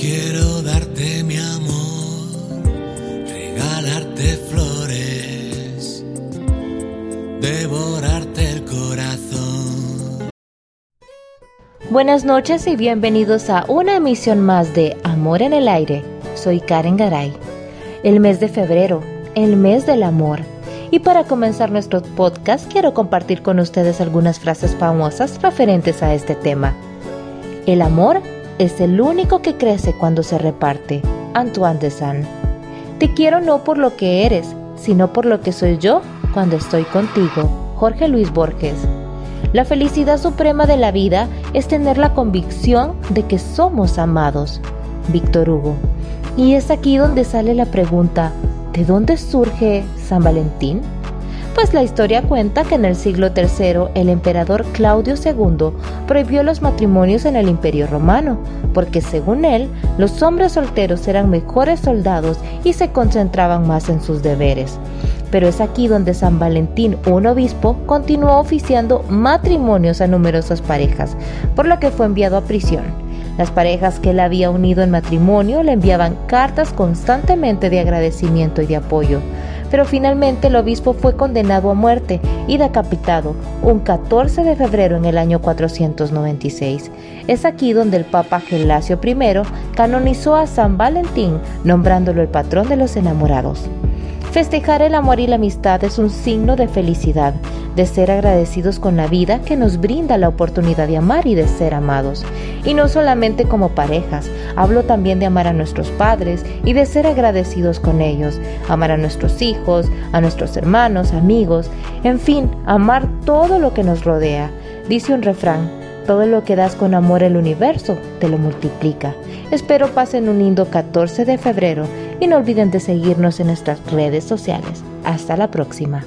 Quiero darte mi amor, regalarte flores, devorarte el corazón. Buenas noches y bienvenidos a una emisión más de Amor en el Aire. Soy Karen Garay. El mes de febrero, el mes del amor. Y para comenzar nuestro podcast quiero compartir con ustedes algunas frases famosas referentes a este tema. El amor el único que crece cuando se reparte. Antoine de Saint. Te quiero no por lo que eres, sino por lo que soy yo cuando estoy contigo. Jorge Luis Borges. La felicidad suprema de la vida es tener la convicción de que somos amados. Víctor Hugo. Y es aquí donde sale la pregunta, ¿de dónde surge San Valentín? Pues la historia cuenta que en el siglo III el emperador Claudio II prohibió los matrimonios en el imperio romano, porque según él, los hombres solteros eran mejores soldados y se concentraban más en sus deberes. Pero es aquí donde San Valentín, un obispo, continuó oficiando matrimonios a numerosas parejas, por lo que fue enviado a prisión. Las parejas que él había unido en matrimonio le enviaban cartas constantemente de agradecimiento y de apoyo pero finalmente el obispo fue condenado a muerte y decapitado un 14 de febrero en el año 496. Es aquí donde el Papa Gelasio I canonizó a San Valentín, nombrándolo el patrón de los enamorados. Festejar el amor y la amistad es un signo de felicidad, de ser agradecidos con la vida que nos brinda la oportunidad de amar y de ser amados. Y no solamente como parejas, hablo también de amar a nuestros padres y de ser agradecidos con ellos, amar a nuestros hijos, a nuestros hermanos, amigos, en fin, amar todo lo que nos rodea. Dice un refrán, todo lo que das con amor el universo te lo multiplica. Espero pasen un lindo 14 de febrero y no olviden de seguirnos en nuestras redes sociales. Hasta la próxima.